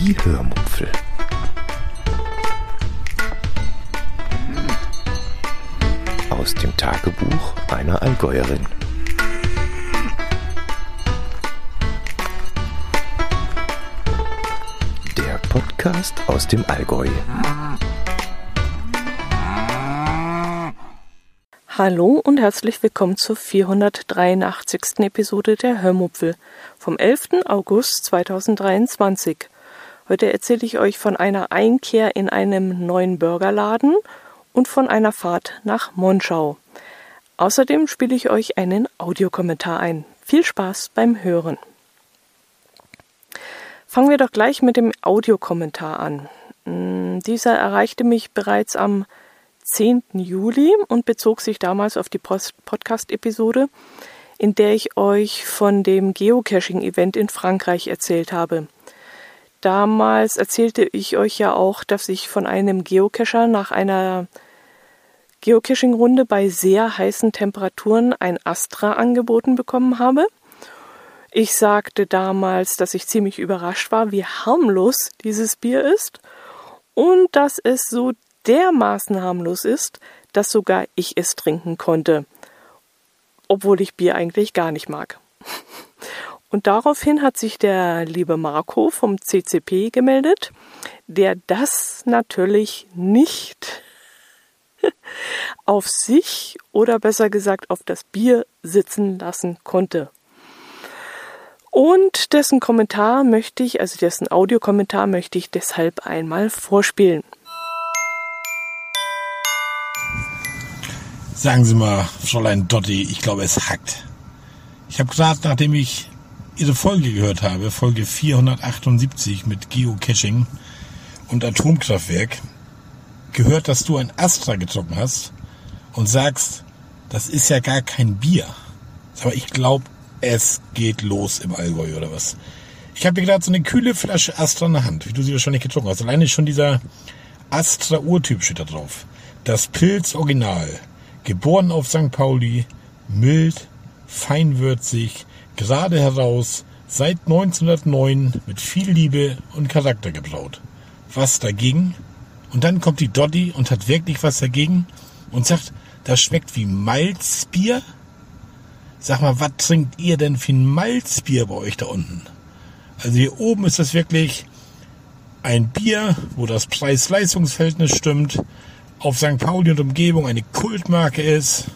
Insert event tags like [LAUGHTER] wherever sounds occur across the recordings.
Die Hörmupfel. Aus dem Tagebuch einer Allgäuerin. Der Podcast aus dem Allgäu. Hallo und herzlich willkommen zur 483. Episode der Hörmupfel vom 11. August 2023. Heute erzähle ich euch von einer Einkehr in einem neuen Burgerladen und von einer Fahrt nach Monschau. Außerdem spiele ich euch einen Audiokommentar ein. Viel Spaß beim Hören. Fangen wir doch gleich mit dem Audiokommentar an. Hm, dieser erreichte mich bereits am 10. Juli und bezog sich damals auf die Podcast-Episode, in der ich euch von dem Geocaching-Event in Frankreich erzählt habe. Damals erzählte ich euch ja auch, dass ich von einem Geocacher nach einer Geocaching-Runde bei sehr heißen Temperaturen ein Astra angeboten bekommen habe. Ich sagte damals, dass ich ziemlich überrascht war, wie harmlos dieses Bier ist und dass es so dermaßen harmlos ist, dass sogar ich es trinken konnte, obwohl ich Bier eigentlich gar nicht mag. Und daraufhin hat sich der liebe Marco vom CCP gemeldet, der das natürlich nicht [LAUGHS] auf sich oder besser gesagt auf das Bier sitzen lassen konnte. Und dessen Kommentar möchte ich, also dessen Audiokommentar möchte ich deshalb einmal vorspielen. Sagen Sie mal, Fräulein Dotti, ich glaube, es hackt. Ich habe gerade, nachdem ich Ihre Folge gehört habe, Folge 478 mit Geocaching und Atomkraftwerk, gehört, dass du ein Astra getrunken hast und sagst, das ist ja gar kein Bier. Aber ich glaube, es geht los im Allgäu oder was. Ich habe dir gerade so eine kühle Flasche Astra in der Hand, wie du sie wahrscheinlich getrunken hast. Alleine schon dieser Astra Urtyp steht da drauf. Das Pilz Original. Geboren auf St. Pauli, mild, feinwürzig, gerade heraus, seit 1909 mit viel Liebe und Charakter gebraut. Was dagegen? Und dann kommt die Doddy und hat wirklich was dagegen und sagt, das schmeckt wie Malzbier. Sag mal, was trinkt ihr denn für ein Malzbier bei euch da unten? Also hier oben ist das wirklich ein Bier, wo das Preis-Leistungs-Verhältnis stimmt, auf St. Pauli und Umgebung eine Kultmarke ist.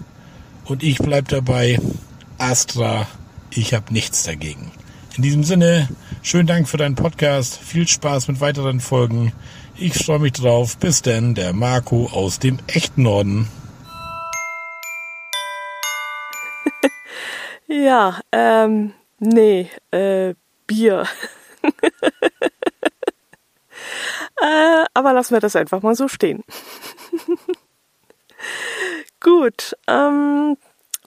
Und ich bleib dabei, Astra, ich habe nichts dagegen. In diesem Sinne, schönen Dank für deinen Podcast, viel Spaß mit weiteren Folgen. Ich freue mich drauf. Bis denn, der Marco aus dem echten Norden. [LAUGHS] ja, ähm, nee, äh, Bier. [LAUGHS] äh, aber lassen wir das einfach mal so stehen. [LAUGHS] Gut, ähm,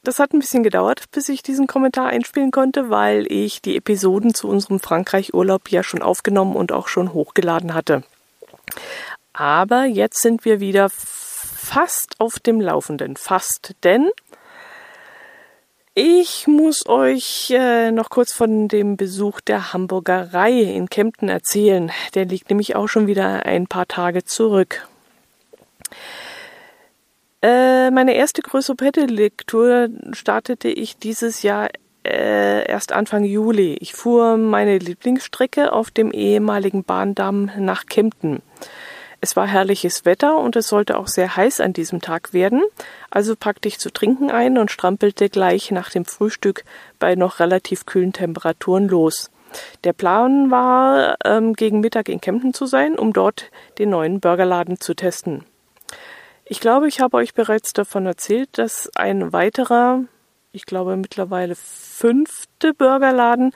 das hat ein bisschen gedauert, bis ich diesen Kommentar einspielen konnte, weil ich die Episoden zu unserem Frankreich-Urlaub ja schon aufgenommen und auch schon hochgeladen hatte. Aber jetzt sind wir wieder fast auf dem Laufenden. Fast, denn ich muss euch äh, noch kurz von dem Besuch der Hamburgerei in Kempten erzählen. Der liegt nämlich auch schon wieder ein paar Tage zurück. Äh, meine erste größere Pedal-Lektur startete ich dieses Jahr äh, erst Anfang Juli. Ich fuhr meine Lieblingsstrecke auf dem ehemaligen Bahndamm nach Kempten. Es war herrliches Wetter und es sollte auch sehr heiß an diesem Tag werden, also packte ich zu trinken ein und strampelte gleich nach dem Frühstück bei noch relativ kühlen Temperaturen los. Der Plan war, ähm, gegen Mittag in Kempten zu sein, um dort den neuen Burgerladen zu testen. Ich glaube, ich habe euch bereits davon erzählt, dass ein weiterer ich glaube, mittlerweile fünfte Burgerladen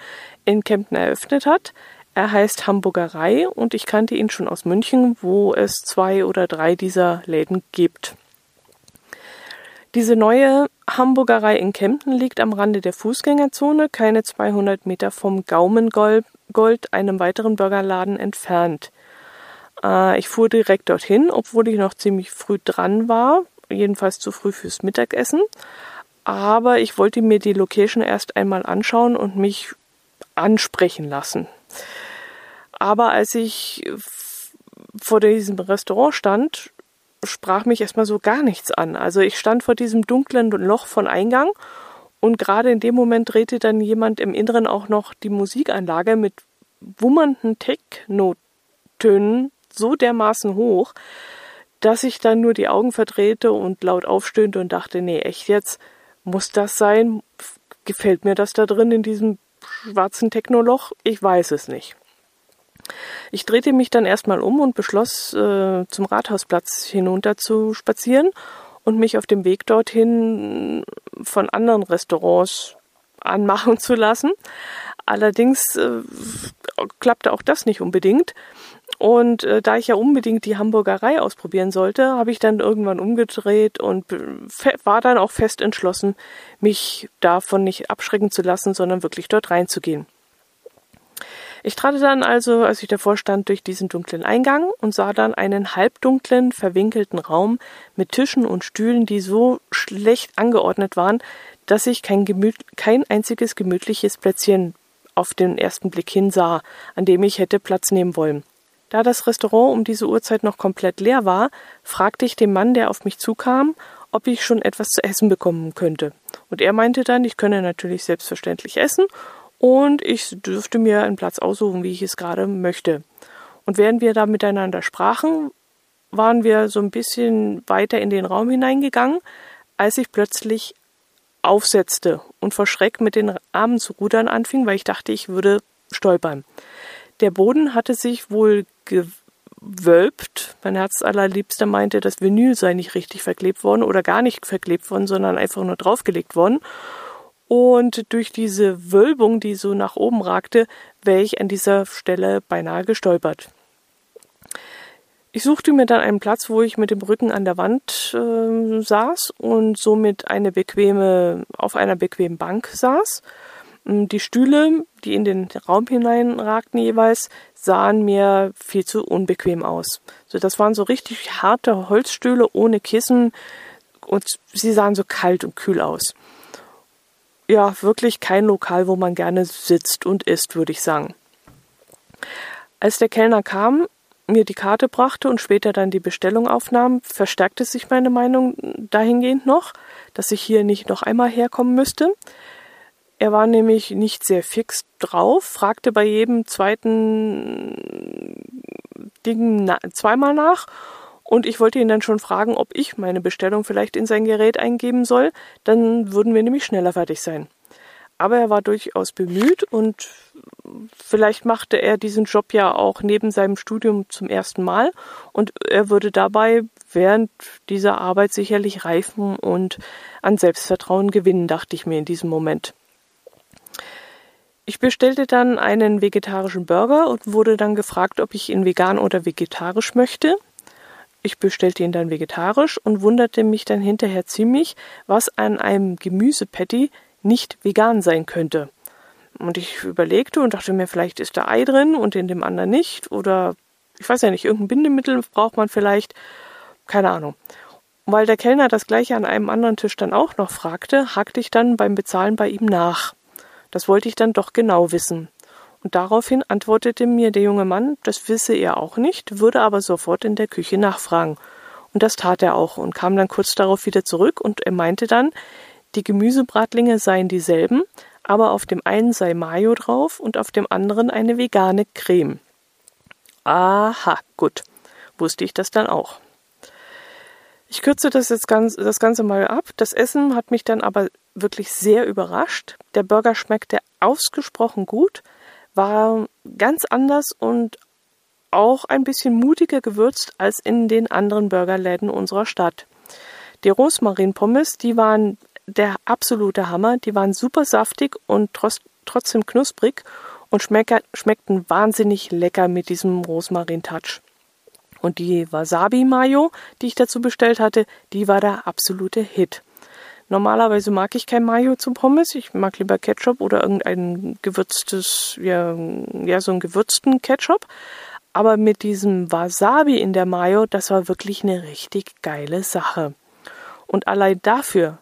in Kempten eröffnet hat. Er heißt Hamburgerei und ich kannte ihn schon aus München, wo es zwei oder drei dieser Läden gibt. Diese neue Hamburgerei in Kempten liegt am Rande der Fußgängerzone, keine 200 Meter vom Gaumengold, einem weiteren Burgerladen entfernt. Äh, ich fuhr direkt dorthin, obwohl ich noch ziemlich früh dran war, jedenfalls zu früh fürs Mittagessen aber ich wollte mir die Location erst einmal anschauen und mich ansprechen lassen. Aber als ich vor diesem Restaurant stand, sprach mich erstmal so gar nichts an. Also ich stand vor diesem dunklen Loch von Eingang und gerade in dem Moment drehte dann jemand im Inneren auch noch die Musikanlage mit wummernden Techno-Tönen so dermaßen hoch, dass ich dann nur die Augen verdrehte und laut aufstöhnte und dachte, nee, echt jetzt, muss das sein? Gefällt mir das da drin in diesem schwarzen Technoloch? Ich weiß es nicht. Ich drehte mich dann erstmal um und beschloss, äh, zum Rathausplatz hinunter zu spazieren und mich auf dem Weg dorthin von anderen Restaurants anmachen zu lassen. Allerdings äh, klappte auch das nicht unbedingt. Und äh, da ich ja unbedingt die Hamburgerei ausprobieren sollte, habe ich dann irgendwann umgedreht und war dann auch fest entschlossen, mich davon nicht abschrecken zu lassen, sondern wirklich dort reinzugehen. Ich trat dann also, als ich davor stand, durch diesen dunklen Eingang und sah dann einen halbdunklen, verwinkelten Raum mit Tischen und Stühlen, die so schlecht angeordnet waren, dass ich kein, gemüt kein einziges gemütliches Plätzchen auf den ersten Blick hin sah, an dem ich hätte Platz nehmen wollen. Da das Restaurant um diese Uhrzeit noch komplett leer war, fragte ich den Mann, der auf mich zukam, ob ich schon etwas zu essen bekommen könnte. Und er meinte dann, ich könne natürlich selbstverständlich essen und ich dürfte mir einen Platz aussuchen, wie ich es gerade möchte. Und während wir da miteinander sprachen, waren wir so ein bisschen weiter in den Raum hineingegangen, als ich plötzlich aufsetzte und vor Schreck mit den Armen zu rudern anfing, weil ich dachte, ich würde stolpern. Der Boden hatte sich wohl gewölbt. Mein Herz allerliebster meinte, das Vinyl sei nicht richtig verklebt worden oder gar nicht verklebt worden, sondern einfach nur draufgelegt worden. Und durch diese Wölbung, die so nach oben ragte, wäre ich an dieser Stelle beinahe gestolpert. Ich suchte mir dann einen Platz, wo ich mit dem Rücken an der Wand äh, saß und somit eine bequeme, auf einer bequemen Bank saß. Ähm, die Stühle, die in den Raum hineinragten jeweils, sahen mir viel zu unbequem aus. So, das waren so richtig harte Holzstühle ohne Kissen und sie sahen so kalt und kühl aus ja wirklich kein Lokal, wo man gerne sitzt und isst, würde ich sagen. Als der Kellner kam, mir die Karte brachte und später dann die Bestellung aufnahm, verstärkte sich meine Meinung dahingehend noch, dass ich hier nicht noch einmal herkommen müsste. Er war nämlich nicht sehr fix drauf, fragte bei jedem zweiten Ding zweimal nach und ich wollte ihn dann schon fragen, ob ich meine Bestellung vielleicht in sein Gerät eingeben soll, dann würden wir nämlich schneller fertig sein. Aber er war durchaus bemüht und vielleicht machte er diesen Job ja auch neben seinem Studium zum ersten Mal und er würde dabei während dieser Arbeit sicherlich reifen und an Selbstvertrauen gewinnen, dachte ich mir in diesem Moment. Ich bestellte dann einen vegetarischen Burger und wurde dann gefragt, ob ich ihn vegan oder vegetarisch möchte. Ich bestellte ihn dann vegetarisch und wunderte mich dann hinterher ziemlich, was an einem Gemüsepatty nicht vegan sein könnte. Und ich überlegte und dachte mir, vielleicht ist da Ei drin und in dem anderen nicht. Oder ich weiß ja nicht, irgendein Bindemittel braucht man vielleicht. Keine Ahnung. Weil der Kellner das gleiche an einem anderen Tisch dann auch noch fragte, hakte ich dann beim Bezahlen bei ihm nach. Das wollte ich dann doch genau wissen. Und daraufhin antwortete mir der junge Mann, das wisse er auch nicht, würde aber sofort in der Küche nachfragen. Und das tat er auch und kam dann kurz darauf wieder zurück und er meinte dann, die Gemüsebratlinge seien dieselben, aber auf dem einen sei Mayo drauf und auf dem anderen eine vegane Creme. Aha, gut. Wusste ich das dann auch. Ich kürze das jetzt ganz, das Ganze mal ab. Das Essen hat mich dann aber wirklich sehr überrascht. Der Burger schmeckte ausgesprochen gut war ganz anders und auch ein bisschen mutiger gewürzt als in den anderen Burgerläden unserer Stadt. Die Rosmarinpommes, die waren der absolute Hammer. Die waren super saftig und trotzdem knusprig und schmeckten wahnsinnig lecker mit diesem Rosmarin-Touch. Und die Wasabi-Mayo, die ich dazu bestellt hatte, die war der absolute Hit. Normalerweise mag ich kein Mayo zum Pommes. Ich mag lieber Ketchup oder irgendein gewürztes, ja, ja, so einen gewürzten Ketchup. Aber mit diesem Wasabi in der Mayo, das war wirklich eine richtig geile Sache. Und allein dafür,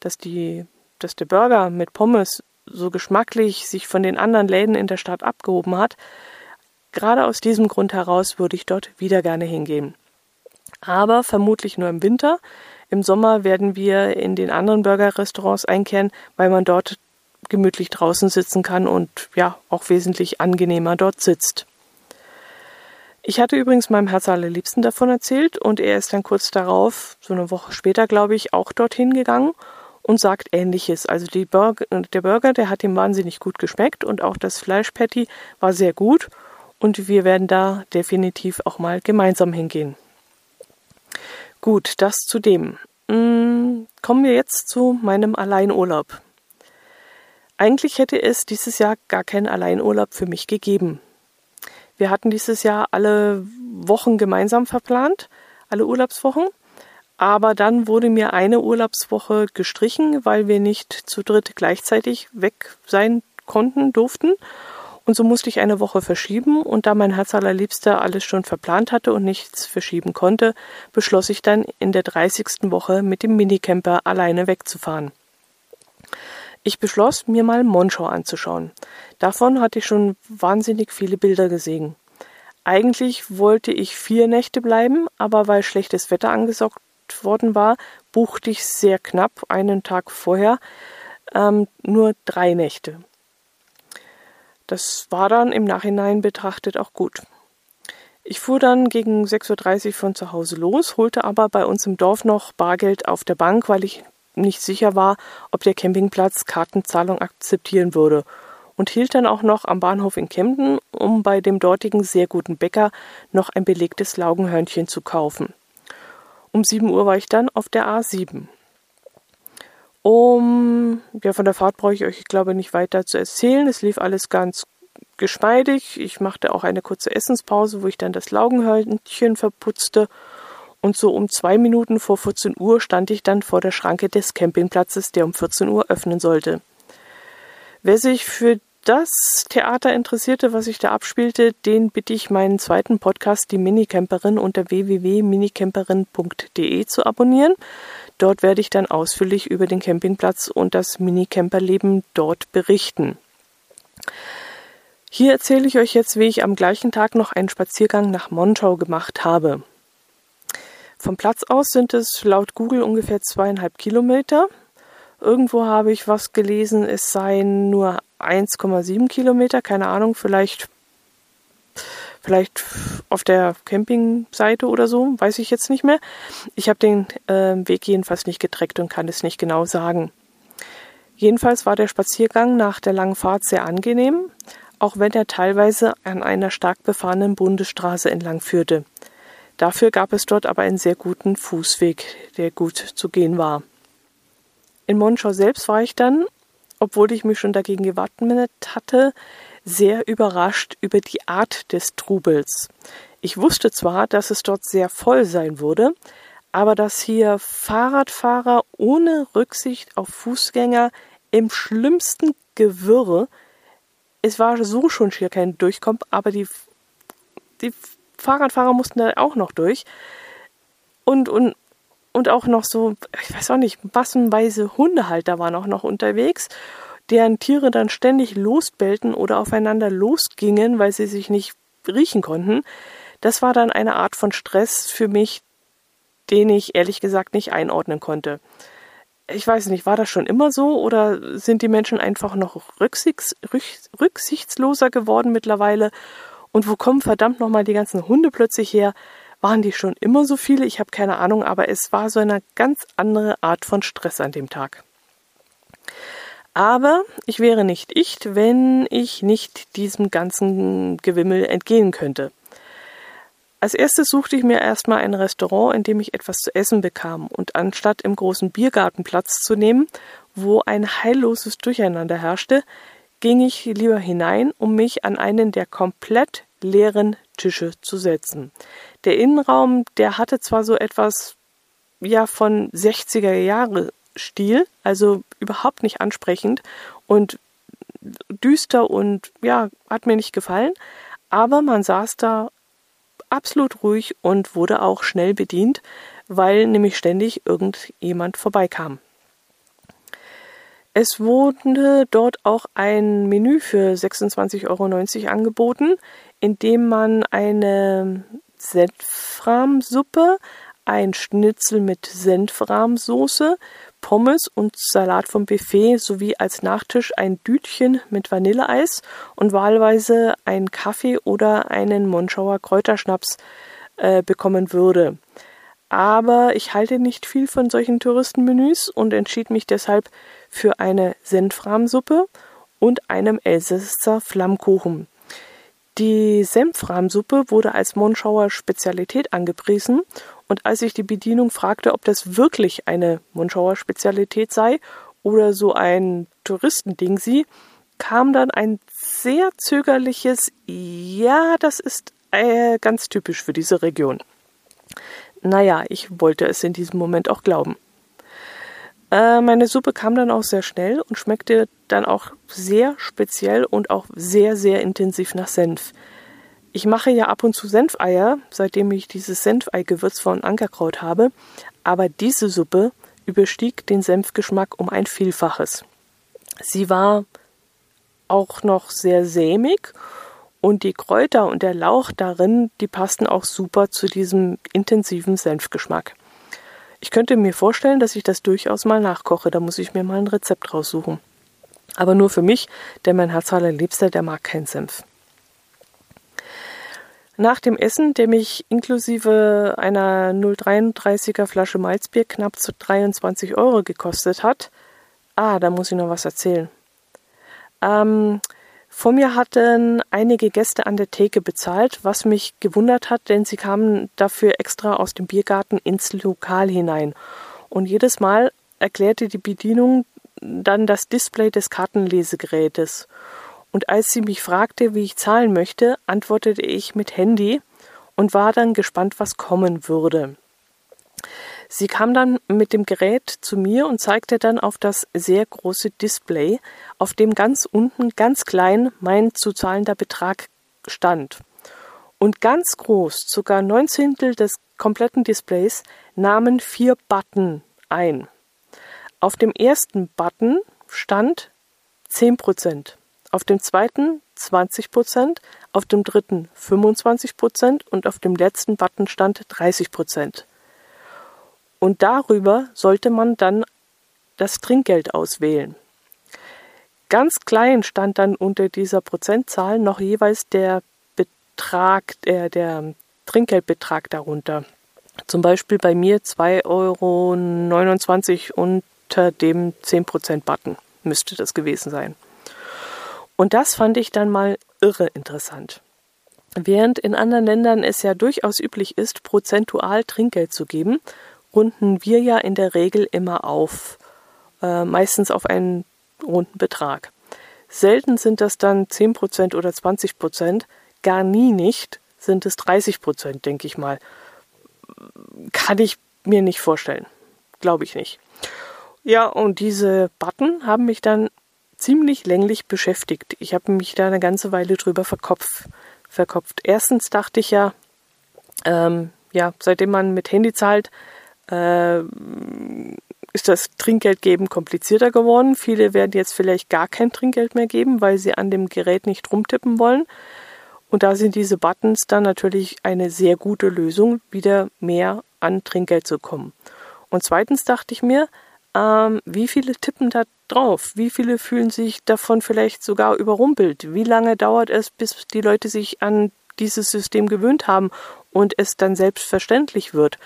dass die, dass der Burger mit Pommes so geschmacklich sich von den anderen Läden in der Stadt abgehoben hat, Gerade aus diesem Grund heraus würde ich dort wieder gerne hingehen. Aber vermutlich nur im Winter. Im Sommer werden wir in den anderen Burger-Restaurants einkehren, weil man dort gemütlich draußen sitzen kann und ja auch wesentlich angenehmer dort sitzt. Ich hatte übrigens meinem Herz allerliebsten davon erzählt und er ist dann kurz darauf, so eine Woche später glaube ich, auch dorthin gegangen und sagt ähnliches. Also Burger, der Burger, der hat ihm wahnsinnig gut geschmeckt und auch das Fleischpatty war sehr gut und wir werden da definitiv auch mal gemeinsam hingehen. Gut, das zu dem. Hm, kommen wir jetzt zu meinem Alleinurlaub. Eigentlich hätte es dieses Jahr gar keinen Alleinurlaub für mich gegeben. Wir hatten dieses Jahr alle Wochen gemeinsam verplant, alle Urlaubswochen. Aber dann wurde mir eine Urlaubswoche gestrichen, weil wir nicht zu dritt gleichzeitig weg sein konnten, durften. Und so musste ich eine Woche verschieben. Und da mein Herz allerliebster alles schon verplant hatte und nichts verschieben konnte, beschloss ich dann in der 30. Woche mit dem Minicamper alleine wegzufahren. Ich beschloss, mir mal Monschau anzuschauen. Davon hatte ich schon wahnsinnig viele Bilder gesehen. Eigentlich wollte ich vier Nächte bleiben, aber weil schlechtes Wetter angesagt worden war, buchte ich sehr knapp einen Tag vorher ähm, nur drei Nächte. Das war dann im Nachhinein betrachtet auch gut. Ich fuhr dann gegen 6.30 Uhr von zu Hause los, holte aber bei uns im Dorf noch Bargeld auf der Bank, weil ich nicht sicher war, ob der Campingplatz Kartenzahlung akzeptieren würde und hielt dann auch noch am Bahnhof in Kempten, um bei dem dortigen sehr guten Bäcker noch ein belegtes Laugenhörnchen zu kaufen. Um 7 Uhr war ich dann auf der A7. Um, ja, von der Fahrt brauche ich euch, ich glaube, nicht weiter zu erzählen. Es lief alles ganz geschmeidig. Ich machte auch eine kurze Essenspause, wo ich dann das Laugenhörnchen verputzte und so um zwei Minuten vor 14 Uhr stand ich dann vor der Schranke des Campingplatzes, der um 14 Uhr öffnen sollte. Wer sich für das Theater interessierte, was sich da abspielte, den bitte ich meinen zweiten Podcast, die Minicamperin, unter www.minicamperin.de zu abonnieren. Dort werde ich dann ausführlich über den Campingplatz und das Minicamperleben dort berichten. Hier erzähle ich euch jetzt, wie ich am gleichen Tag noch einen Spaziergang nach Monschau gemacht habe. Vom Platz aus sind es laut Google ungefähr zweieinhalb Kilometer. Irgendwo habe ich was gelesen, es seien nur 1,7 Kilometer, keine Ahnung, vielleicht, vielleicht auf der Campingseite oder so, weiß ich jetzt nicht mehr. Ich habe den äh, Weg jedenfalls nicht getreckt und kann es nicht genau sagen. Jedenfalls war der Spaziergang nach der langen Fahrt sehr angenehm, auch wenn er teilweise an einer stark befahrenen Bundesstraße entlang führte. Dafür gab es dort aber einen sehr guten Fußweg, der gut zu gehen war. In Monschau selbst war ich dann, obwohl ich mich schon dagegen gewappnet hatte, sehr überrascht über die Art des Trubels. Ich wusste zwar, dass es dort sehr voll sein würde, aber dass hier Fahrradfahrer ohne Rücksicht auf Fußgänger im schlimmsten Gewirre, es war so schon schier kein Durchkommen, aber die, die Fahrradfahrer mussten da auch noch durch. Und, und, und auch noch so, ich weiß auch nicht, massenweise Hundehalter waren auch noch unterwegs, deren Tiere dann ständig losbellten oder aufeinander losgingen, weil sie sich nicht riechen konnten. Das war dann eine Art von Stress für mich, den ich ehrlich gesagt nicht einordnen konnte. Ich weiß nicht, war das schon immer so oder sind die Menschen einfach noch rücksichts, rücksichtsloser geworden mittlerweile und wo kommen verdammt nochmal die ganzen Hunde plötzlich her? Waren die schon immer so viele? Ich habe keine Ahnung, aber es war so eine ganz andere Art von Stress an dem Tag. Aber ich wäre nicht ich, wenn ich nicht diesem ganzen Gewimmel entgehen könnte. Als erstes suchte ich mir erstmal ein Restaurant, in dem ich etwas zu essen bekam, und anstatt im großen Biergarten Platz zu nehmen, wo ein heilloses Durcheinander herrschte, ging ich lieber hinein, um mich an einen der komplett leeren Tische zu setzen. Der Innenraum, der hatte zwar so etwas ja von 60er Jahre Stil, also überhaupt nicht ansprechend und düster und ja, hat mir nicht gefallen, aber man saß da absolut ruhig und wurde auch schnell bedient, weil nämlich ständig irgendjemand vorbeikam. Es wurde dort auch ein Menü für 26,90 Euro angeboten, in dem man eine Senfrahmsuppe, ein Schnitzel mit Senfrahmsoße, Pommes und Salat vom Buffet sowie als Nachtisch ein Dütchen mit Vanilleeis und wahlweise einen Kaffee oder einen Monschauer Kräuterschnaps äh, bekommen würde. Aber ich halte nicht viel von solchen Touristenmenüs und entschied mich deshalb für eine Senfrahmsuppe und einem Elsässer Flammkuchen. Die Senfrahmsuppe wurde als Monschauer Spezialität angepriesen und als ich die Bedienung fragte, ob das wirklich eine Monschauer Spezialität sei oder so ein Touristending sie, kam dann ein sehr zögerliches Ja, das ist äh, ganz typisch für diese Region. Naja, ich wollte es in diesem Moment auch glauben. Äh, meine Suppe kam dann auch sehr schnell und schmeckte dann auch sehr speziell und auch sehr, sehr intensiv nach Senf. Ich mache ja ab und zu Senfeier, seitdem ich dieses Senfeigewürz von Ankerkraut habe, aber diese Suppe überstieg den Senfgeschmack um ein Vielfaches. Sie war auch noch sehr sämig und die Kräuter und der Lauch darin, die passten auch super zu diesem intensiven Senfgeschmack. Ich könnte mir vorstellen, dass ich das durchaus mal nachkoche, da muss ich mir mal ein Rezept raussuchen. Aber nur für mich, denn mein Herz allerliebster, der mag keinen Senf. Nach dem Essen, der mich inklusive einer 0,33er Flasche Malzbier knapp zu 23 Euro gekostet hat, ah, da muss ich noch was erzählen. Ähm, vor mir hatten einige Gäste an der Theke bezahlt, was mich gewundert hat, denn sie kamen dafür extra aus dem Biergarten ins Lokal hinein. Und jedes Mal erklärte die Bedienung dann das Display des Kartenlesegerätes. Und als sie mich fragte, wie ich zahlen möchte, antwortete ich mit Handy und war dann gespannt, was kommen würde. Sie kam dann mit dem Gerät zu mir und zeigte dann auf das sehr große Display, auf dem ganz unten ganz klein mein zu zahlender Betrag stand. Und ganz groß, sogar neun Zehntel des kompletten Displays, nahmen vier Button ein. Auf dem ersten Button stand 10%, auf dem zweiten 20%, auf dem dritten 25% und auf dem letzten Button stand 30%. Und darüber sollte man dann das Trinkgeld auswählen. Ganz klein stand dann unter dieser Prozentzahl noch jeweils der Betrag, der, der Trinkgeldbetrag darunter. Zum Beispiel bei mir 2,29 Euro unter dem 10%-Button müsste das gewesen sein. Und das fand ich dann mal irre interessant. Während in anderen Ländern es ja durchaus üblich ist, prozentual Trinkgeld zu geben, runden wir ja in der Regel immer auf, äh, meistens auf einen runden Betrag. Selten sind das dann 10% oder 20%, gar nie nicht sind es 30%, denke ich mal. Kann ich mir nicht vorstellen. Glaube ich nicht. Ja, und diese Button haben mich dann ziemlich länglich beschäftigt. Ich habe mich da eine ganze Weile drüber verkopf, verkopft. Erstens dachte ich ja, ähm, ja, seitdem man mit Handy zahlt, äh, ist das Trinkgeld geben komplizierter geworden. Viele werden jetzt vielleicht gar kein Trinkgeld mehr geben, weil sie an dem Gerät nicht rumtippen wollen. Und da sind diese Buttons dann natürlich eine sehr gute Lösung, wieder mehr an Trinkgeld zu kommen. Und zweitens dachte ich mir, ähm, wie viele tippen da drauf? Wie viele fühlen sich davon vielleicht sogar überrumpelt? Wie lange dauert es, bis die Leute sich an dieses System gewöhnt haben und es dann selbstverständlich wird?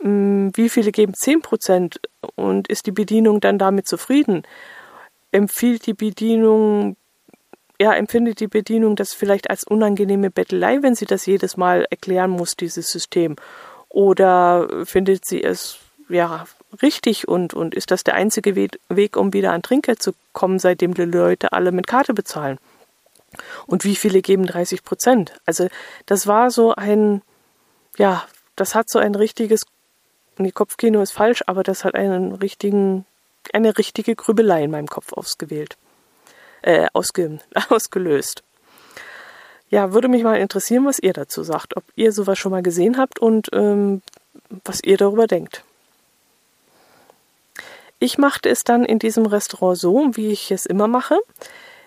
Hm, wie viele geben 10 Prozent und ist die Bedienung dann damit zufrieden? Empfiehlt die Bedienung, ja, empfindet die Bedienung das vielleicht als unangenehme Bettelei, wenn sie das jedes Mal erklären muss, dieses System? Oder findet sie es, ja, richtig und, und ist das der einzige Weg, um wieder an Trinkgeld zu kommen, seitdem die Leute alle mit Karte bezahlen? Und wie viele geben 30 Prozent? Also, das war so ein, ja, das hat so ein richtiges nee, Kopfkino ist falsch, aber das hat einen richtigen, eine richtige Grübelei in meinem Kopf ausgewählt, äh, ausge, [LAUGHS] ausgelöst. Ja, würde mich mal interessieren, was ihr dazu sagt, ob ihr sowas schon mal gesehen habt und ähm, was ihr darüber denkt. Ich machte es dann in diesem Restaurant so, wie ich es immer mache.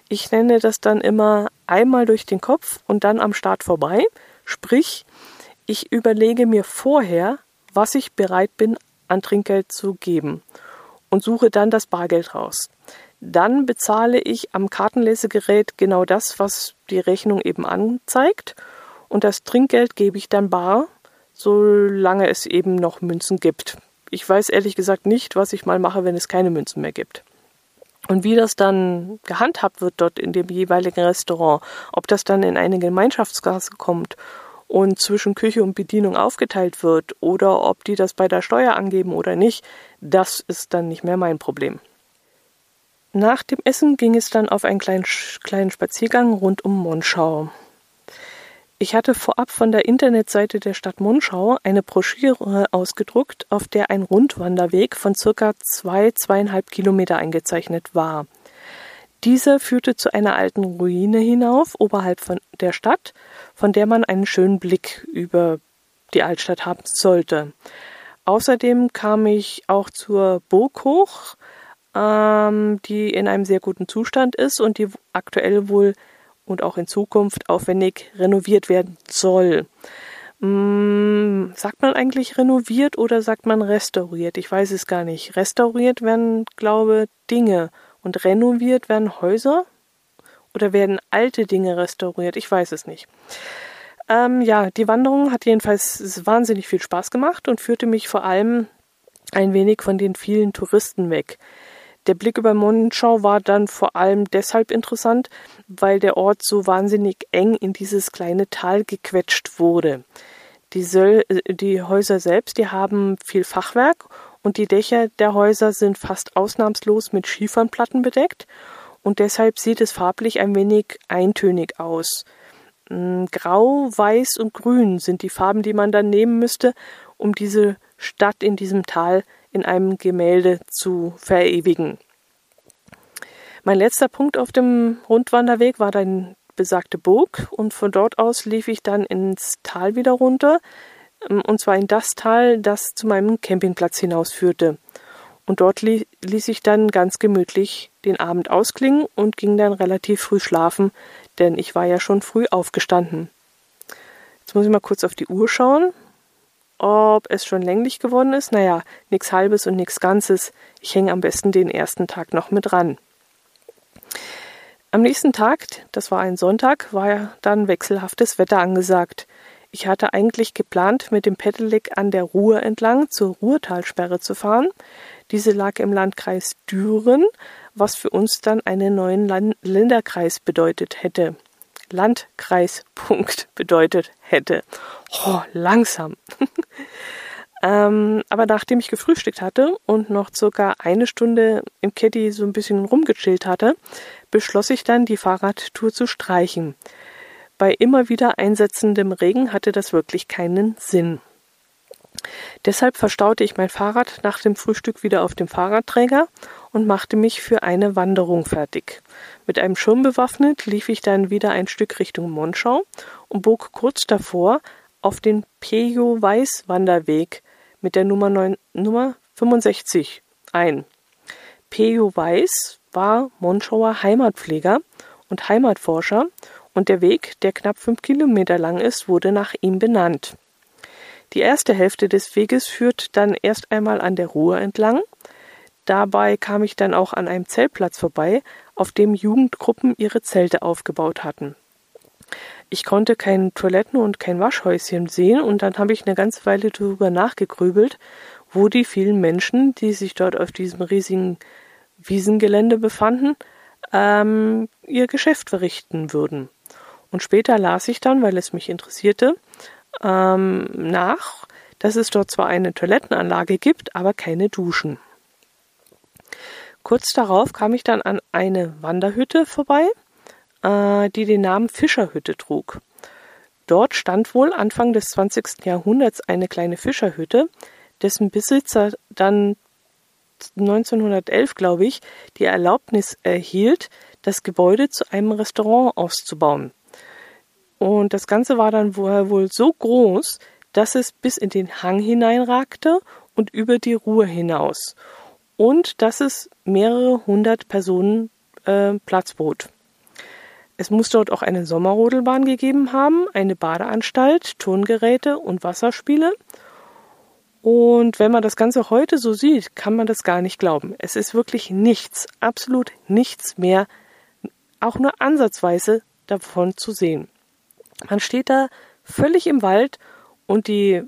Ich nenne das dann immer einmal durch den Kopf und dann am Start vorbei. Sprich, ich überlege mir vorher, was ich bereit bin an Trinkgeld zu geben und suche dann das Bargeld raus. Dann bezahle ich am Kartenlesegerät genau das, was die Rechnung eben anzeigt und das Trinkgeld gebe ich dann bar, solange es eben noch Münzen gibt. Ich weiß ehrlich gesagt nicht, was ich mal mache, wenn es keine Münzen mehr gibt. Und wie das dann gehandhabt wird dort in dem jeweiligen Restaurant, ob das dann in eine Gemeinschaftskasse kommt und zwischen Küche und Bedienung aufgeteilt wird oder ob die das bei der Steuer angeben oder nicht, das ist dann nicht mehr mein Problem. Nach dem Essen ging es dann auf einen kleinen, kleinen Spaziergang rund um Monschau. Ich hatte vorab von der Internetseite der Stadt Monschau eine Broschüre ausgedruckt, auf der ein Rundwanderweg von circa zwei, zweieinhalb Kilometer eingezeichnet war. Dieser führte zu einer alten Ruine hinauf, oberhalb von der Stadt, von der man einen schönen Blick über die Altstadt haben sollte. Außerdem kam ich auch zur Burg hoch, ähm, die in einem sehr guten Zustand ist und die aktuell wohl und auch in Zukunft aufwendig renoviert werden soll. Hm, sagt man eigentlich renoviert oder sagt man restauriert? Ich weiß es gar nicht. Restauriert werden, glaube Dinge und renoviert werden Häuser oder werden alte Dinge restauriert? Ich weiß es nicht. Ähm, ja, die Wanderung hat jedenfalls wahnsinnig viel Spaß gemacht und führte mich vor allem ein wenig von den vielen Touristen weg. Der Blick über Monschau war dann vor allem deshalb interessant, weil der Ort so wahnsinnig eng in dieses kleine Tal gequetscht wurde. Die, Söl die Häuser selbst, die haben viel Fachwerk und die Dächer der Häuser sind fast ausnahmslos mit Schiefernplatten bedeckt und deshalb sieht es farblich ein wenig eintönig aus. Hm, Grau, Weiß und Grün sind die Farben, die man dann nehmen müsste, um diese Stadt in diesem Tal in einem Gemälde zu verewigen. Mein letzter Punkt auf dem Rundwanderweg war dann besagte Burg und von dort aus lief ich dann ins Tal wieder runter, und zwar in das Tal, das zu meinem Campingplatz hinausführte. Und dort li ließ ich dann ganz gemütlich den Abend ausklingen und ging dann relativ früh schlafen, denn ich war ja schon früh aufgestanden. Jetzt muss ich mal kurz auf die Uhr schauen. Ob es schon länglich geworden ist? Naja, nichts Halbes und nichts Ganzes. Ich hänge am besten den ersten Tag noch mit ran. Am nächsten Tag, das war ein Sonntag, war dann wechselhaftes Wetter angesagt. Ich hatte eigentlich geplant, mit dem Pedelec an der Ruhr entlang zur Ruhrtalsperre zu fahren. Diese lag im Landkreis Düren, was für uns dann einen neuen Land Länderkreis bedeutet hätte. Landkreispunkt [LAUGHS] bedeutet hätte. Oh, langsam. [LAUGHS] ähm, aber nachdem ich gefrühstückt hatte und noch circa eine Stunde im Caddy so ein bisschen rumgechillt hatte, beschloss ich dann, die Fahrradtour zu streichen. Bei immer wieder einsetzendem Regen hatte das wirklich keinen Sinn. Deshalb verstaute ich mein Fahrrad nach dem Frühstück wieder auf dem Fahrradträger und machte mich für eine Wanderung fertig. Mit einem Schirm bewaffnet lief ich dann wieder ein Stück Richtung Monschau und bog kurz davor auf den Pejo Weiß Wanderweg mit der Nummer, 9, Nummer 65 ein. Pejo Weiß war Monschauer Heimatpfleger und Heimatforscher und der Weg, der knapp fünf Kilometer lang ist, wurde nach ihm benannt. Die erste Hälfte des Weges führt dann erst einmal an der Ruhr entlang. Dabei kam ich dann auch an einem Zeltplatz vorbei, auf dem Jugendgruppen ihre Zelte aufgebaut hatten. Ich konnte kein Toiletten und kein Waschhäuschen sehen und dann habe ich eine ganze Weile darüber nachgegrübelt, wo die vielen Menschen, die sich dort auf diesem riesigen Wiesengelände befanden, ähm, ihr Geschäft verrichten würden. Und später las ich dann, weil es mich interessierte, ähm, nach, dass es dort zwar eine Toilettenanlage gibt, aber keine Duschen. Kurz darauf kam ich dann an eine Wanderhütte vorbei, äh, die den Namen Fischerhütte trug. Dort stand wohl Anfang des 20. Jahrhunderts eine kleine Fischerhütte, dessen Besitzer dann 1911, glaube ich, die Erlaubnis erhielt, das Gebäude zu einem Restaurant auszubauen. Und das Ganze war dann wohl so groß, dass es bis in den Hang hineinragte und über die Ruhr hinaus. und dass es mehrere hundert Personen äh, Platz bot. Es muss dort auch eine Sommerrodelbahn gegeben haben, eine Badeanstalt, Turngeräte und Wasserspiele. Und wenn man das Ganze heute so sieht, kann man das gar nicht glauben. Es ist wirklich nichts, absolut nichts mehr, auch nur ansatzweise davon zu sehen. Man steht da völlig im Wald und die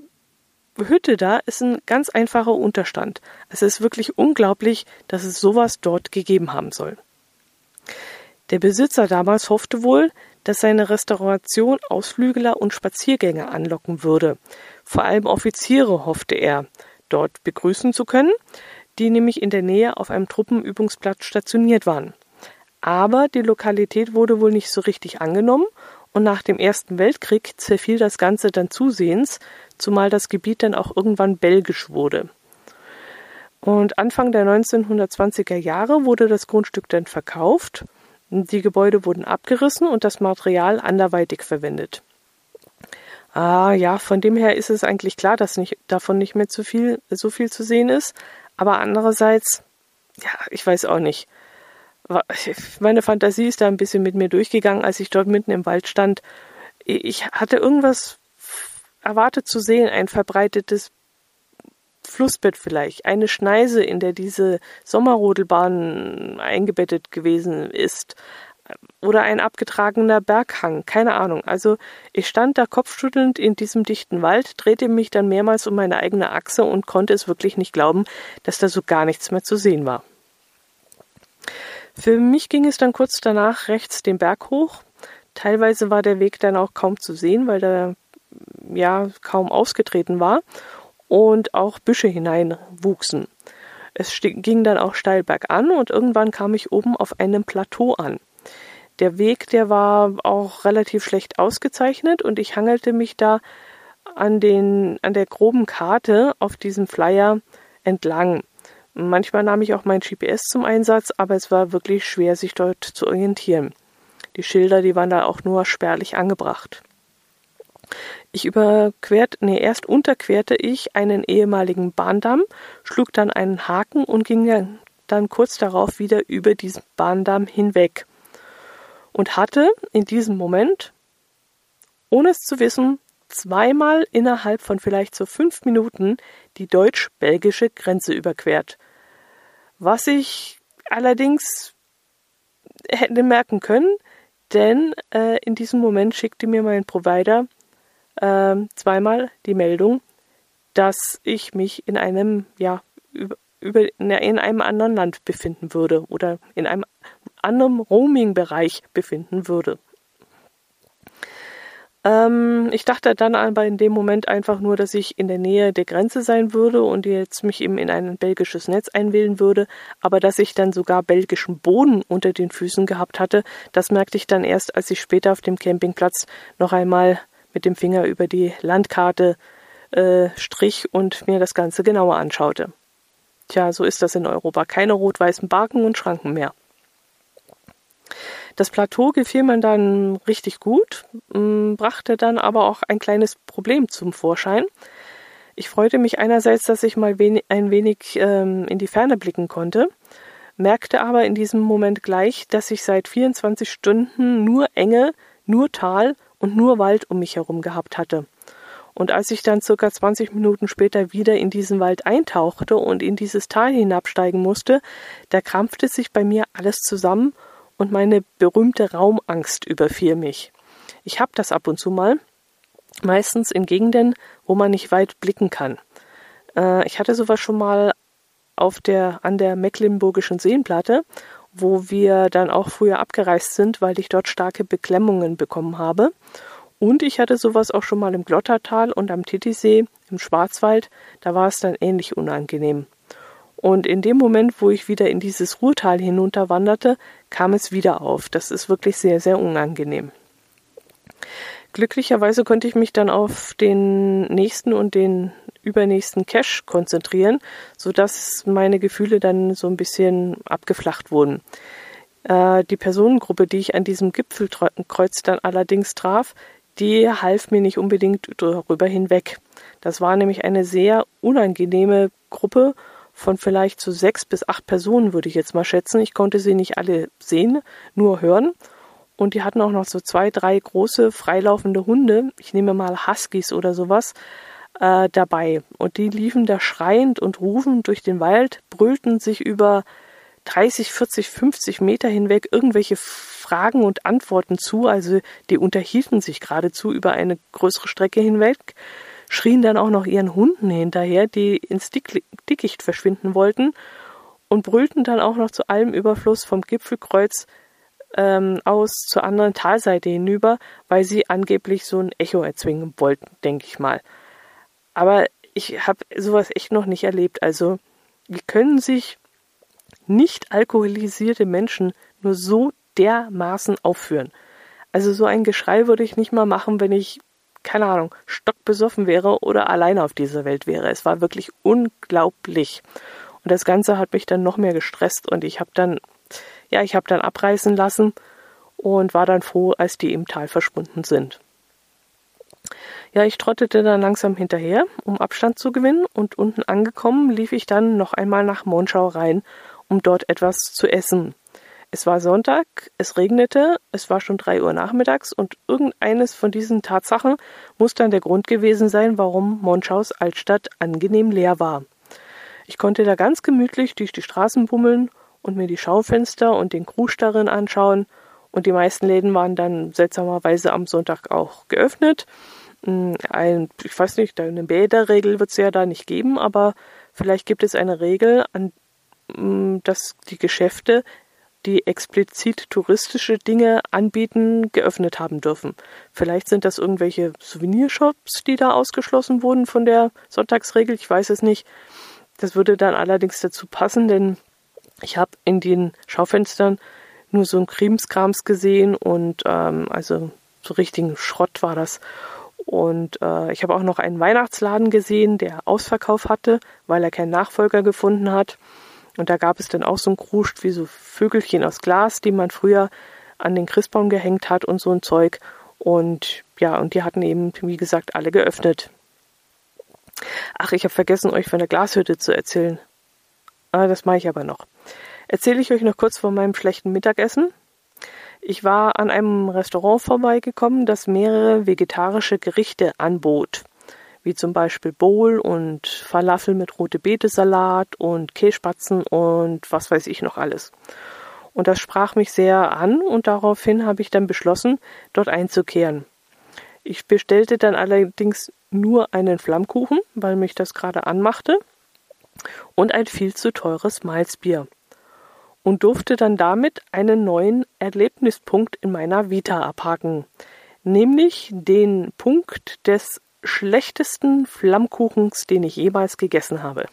Hütte da ist ein ganz einfacher Unterstand. Es ist wirklich unglaublich, dass es sowas dort gegeben haben soll. Der Besitzer damals hoffte wohl, dass seine Restauration Ausflügler und Spaziergänger anlocken würde. Vor allem Offiziere hoffte er, dort begrüßen zu können, die nämlich in der Nähe auf einem Truppenübungsplatz stationiert waren. Aber die Lokalität wurde wohl nicht so richtig angenommen und nach dem Ersten Weltkrieg zerfiel das Ganze dann zusehends, zumal das Gebiet dann auch irgendwann belgisch wurde. Und Anfang der 1920er Jahre wurde das Grundstück dann verkauft, die Gebäude wurden abgerissen und das Material anderweitig verwendet. Ah ja, von dem her ist es eigentlich klar, dass nicht, davon nicht mehr zu viel, so viel zu sehen ist. Aber andererseits, ja, ich weiß auch nicht meine Fantasie ist da ein bisschen mit mir durchgegangen, als ich dort mitten im Wald stand. Ich hatte irgendwas erwartet zu sehen, ein verbreitetes Flussbett vielleicht, eine Schneise, in der diese Sommerrodelbahn eingebettet gewesen ist, oder ein abgetragener Berghang, keine Ahnung. Also ich stand da kopfschüttelnd in diesem dichten Wald, drehte mich dann mehrmals um meine eigene Achse und konnte es wirklich nicht glauben, dass da so gar nichts mehr zu sehen war. Für mich ging es dann kurz danach rechts den Berg hoch. Teilweise war der Weg dann auch kaum zu sehen, weil der ja kaum ausgetreten war und auch Büsche hineinwuchsen. Es ging dann auch steil bergan und irgendwann kam ich oben auf einem Plateau an. Der Weg, der war auch relativ schlecht ausgezeichnet und ich hangelte mich da an den, an der groben Karte auf diesem Flyer entlang. Manchmal nahm ich auch mein GPS zum Einsatz, aber es war wirklich schwer, sich dort zu orientieren. Die Schilder, die waren da auch nur spärlich angebracht. Ich überquert, nee, erst unterquerte ich einen ehemaligen Bahndamm, schlug dann einen Haken und ging dann kurz darauf wieder über diesen Bahndamm hinweg. Und hatte in diesem Moment, ohne es zu wissen, zweimal innerhalb von vielleicht so fünf Minuten die deutsch-belgische Grenze überquert. Was ich allerdings hätte merken können, denn äh, in diesem Moment schickte mir mein Provider äh, zweimal die Meldung, dass ich mich in einem, ja, über, über, in einem anderen Land befinden würde oder in einem anderen Roaming-Bereich befinden würde. Ähm, ich dachte dann aber in dem Moment einfach nur, dass ich in der Nähe der Grenze sein würde und jetzt mich eben in ein belgisches Netz einwählen würde, aber dass ich dann sogar belgischen Boden unter den Füßen gehabt hatte, das merkte ich dann erst, als ich später auf dem Campingplatz noch einmal mit dem Finger über die Landkarte äh, strich und mir das Ganze genauer anschaute. Tja, so ist das in Europa. Keine rot-weißen Barken und Schranken mehr. Das Plateau gefiel mir dann richtig gut, brachte dann aber auch ein kleines Problem zum Vorschein. Ich freute mich einerseits, dass ich mal wenig, ein wenig ähm, in die Ferne blicken konnte, merkte aber in diesem Moment gleich, dass ich seit 24 Stunden nur Enge, nur Tal und nur Wald um mich herum gehabt hatte. Und als ich dann circa 20 Minuten später wieder in diesen Wald eintauchte und in dieses Tal hinabsteigen musste, da krampfte sich bei mir alles zusammen und meine berühmte Raumangst überfiel mich. Ich habe das ab und zu mal, meistens in Gegenden, wo man nicht weit blicken kann. Äh, ich hatte sowas schon mal auf der, an der Mecklenburgischen Seenplatte, wo wir dann auch früher abgereist sind, weil ich dort starke Beklemmungen bekommen habe. Und ich hatte sowas auch schon mal im Glottertal und am Titisee im Schwarzwald, da war es dann ähnlich unangenehm. Und in dem Moment, wo ich wieder in dieses Ruhrtal hinunterwanderte, kam es wieder auf. Das ist wirklich sehr, sehr unangenehm. Glücklicherweise konnte ich mich dann auf den nächsten und den übernächsten Cache konzentrieren, sodass meine Gefühle dann so ein bisschen abgeflacht wurden. Äh, die Personengruppe, die ich an diesem Gipfelkreuz dann allerdings traf, die half mir nicht unbedingt darüber hinweg. Das war nämlich eine sehr unangenehme Gruppe von vielleicht so sechs bis acht Personen, würde ich jetzt mal schätzen. Ich konnte sie nicht alle sehen, nur hören. Und die hatten auch noch so zwei, drei große freilaufende Hunde. Ich nehme mal Huskies oder sowas äh, dabei. Und die liefen da schreiend und rufend durch den Wald, brüllten sich über 30, 40, 50 Meter hinweg irgendwelche Fragen und Antworten zu. Also die unterhielten sich geradezu über eine größere Strecke hinweg, schrien dann auch noch ihren Hunden hinterher, die ins Dickicht verschwinden wollten und brüllten dann auch noch zu allem Überfluss vom Gipfelkreuz ähm, aus zur anderen Talseite hinüber, weil sie angeblich so ein Echo erzwingen wollten, denke ich mal. Aber ich habe sowas echt noch nicht erlebt. Also, wie können sich nicht alkoholisierte Menschen nur so dermaßen aufführen? Also so ein Geschrei würde ich nicht mal machen, wenn ich, keine Ahnung, stockbesoffen wäre oder alleine auf dieser Welt wäre. Es war wirklich unglaublich. Und das Ganze hat mich dann noch mehr gestresst und ich habe dann, ja, ich habe dann abreißen lassen und war dann froh, als die im Tal verschwunden sind. Ja, ich trottete dann langsam hinterher, um Abstand zu gewinnen, und unten angekommen lief ich dann noch einmal nach Monschau rein, um dort etwas zu essen. Es war Sonntag, es regnete, es war schon drei Uhr nachmittags und irgendeines von diesen Tatsachen muss dann der Grund gewesen sein, warum Monschaus Altstadt angenehm leer war. Ich konnte da ganz gemütlich durch die Straßen bummeln und mir die Schaufenster und den Krusch darin anschauen, und die meisten Läden waren dann seltsamerweise am Sonntag auch geöffnet ein, ich weiß nicht, eine Bäderregel wird es ja da nicht geben, aber vielleicht gibt es eine Regel, an, dass die Geschäfte, die explizit touristische Dinge anbieten, geöffnet haben dürfen. Vielleicht sind das irgendwelche Souvenirshops, die da ausgeschlossen wurden von der Sonntagsregel, ich weiß es nicht. Das würde dann allerdings dazu passen, denn ich habe in den Schaufenstern nur so ein Krimskrams gesehen und ähm, also so richtigen Schrott war das. Und äh, ich habe auch noch einen Weihnachtsladen gesehen, der Ausverkauf hatte, weil er keinen Nachfolger gefunden hat. Und da gab es dann auch so ein Kruscht wie so Vögelchen aus Glas, die man früher an den Christbaum gehängt hat und so ein Zeug. Und ja, und die hatten eben, wie gesagt, alle geöffnet. Ach, ich habe vergessen, euch von der Glashütte zu erzählen. Ah, das mache ich aber noch. Erzähle ich euch noch kurz von meinem schlechten Mittagessen. Ich war an einem Restaurant vorbeigekommen, das mehrere vegetarische Gerichte anbot, wie zum Beispiel Bowl und Falafel mit rote Beete Salat und Kässpatzen und was weiß ich noch alles. Und das sprach mich sehr an und daraufhin habe ich dann beschlossen, dort einzukehren. Ich bestellte dann allerdings nur einen Flammkuchen, weil mich das gerade anmachte, und ein viel zu teures Malzbier und durfte dann damit einen neuen Erlebnispunkt in meiner Vita abhaken, nämlich den Punkt des schlechtesten Flammkuchens, den ich jemals gegessen habe.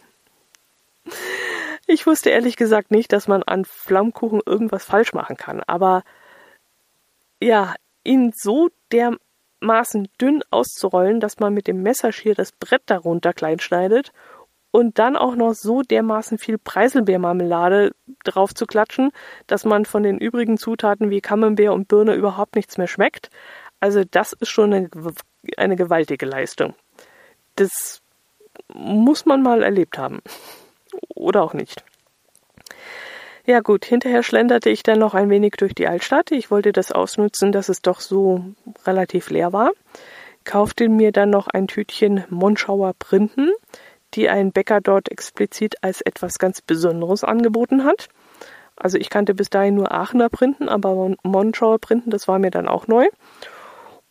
Ich wusste ehrlich gesagt nicht, dass man an Flammkuchen irgendwas falsch machen kann, aber ja, ihn so dermaßen dünn auszurollen, dass man mit dem Messerschir das Brett darunter kleinschneidet und dann auch noch so dermaßen viel Preiselbeermarmelade drauf zu klatschen, dass man von den übrigen Zutaten wie Camembert und Birne überhaupt nichts mehr schmeckt. Also das ist schon eine, eine gewaltige Leistung. Das muss man mal erlebt haben. Oder auch nicht. Ja gut, hinterher schlenderte ich dann noch ein wenig durch die Altstadt. Ich wollte das ausnutzen, dass es doch so relativ leer war. Kaufte mir dann noch ein Tütchen Monschauer Printen die ein Bäcker dort explizit als etwas ganz Besonderes angeboten hat. Also ich kannte bis dahin nur Aachener Printen, aber Monschauer Printen, das war mir dann auch neu.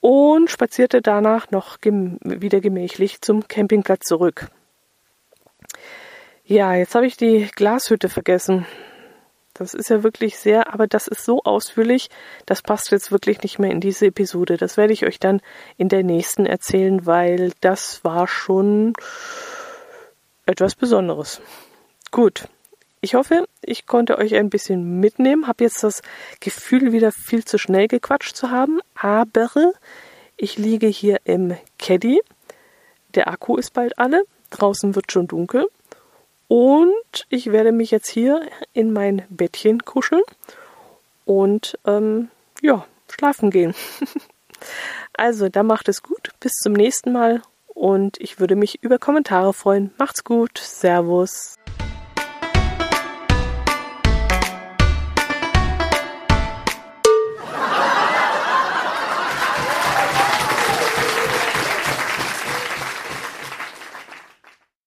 Und spazierte danach noch gem wieder gemächlich zum Campingplatz zurück. Ja, jetzt habe ich die Glashütte vergessen. Das ist ja wirklich sehr, aber das ist so ausführlich, das passt jetzt wirklich nicht mehr in diese Episode. Das werde ich euch dann in der nächsten erzählen, weil das war schon etwas Besonderes. Gut. Ich hoffe, ich konnte euch ein bisschen mitnehmen, habe jetzt das Gefühl, wieder viel zu schnell gequatscht zu haben, aber ich liege hier im Caddy. Der Akku ist bald alle, draußen wird schon dunkel und ich werde mich jetzt hier in mein Bettchen kuscheln und ähm, ja, schlafen gehen. [LAUGHS] also, da macht es gut. Bis zum nächsten Mal und ich würde mich über Kommentare freuen. Macht's gut. Servus.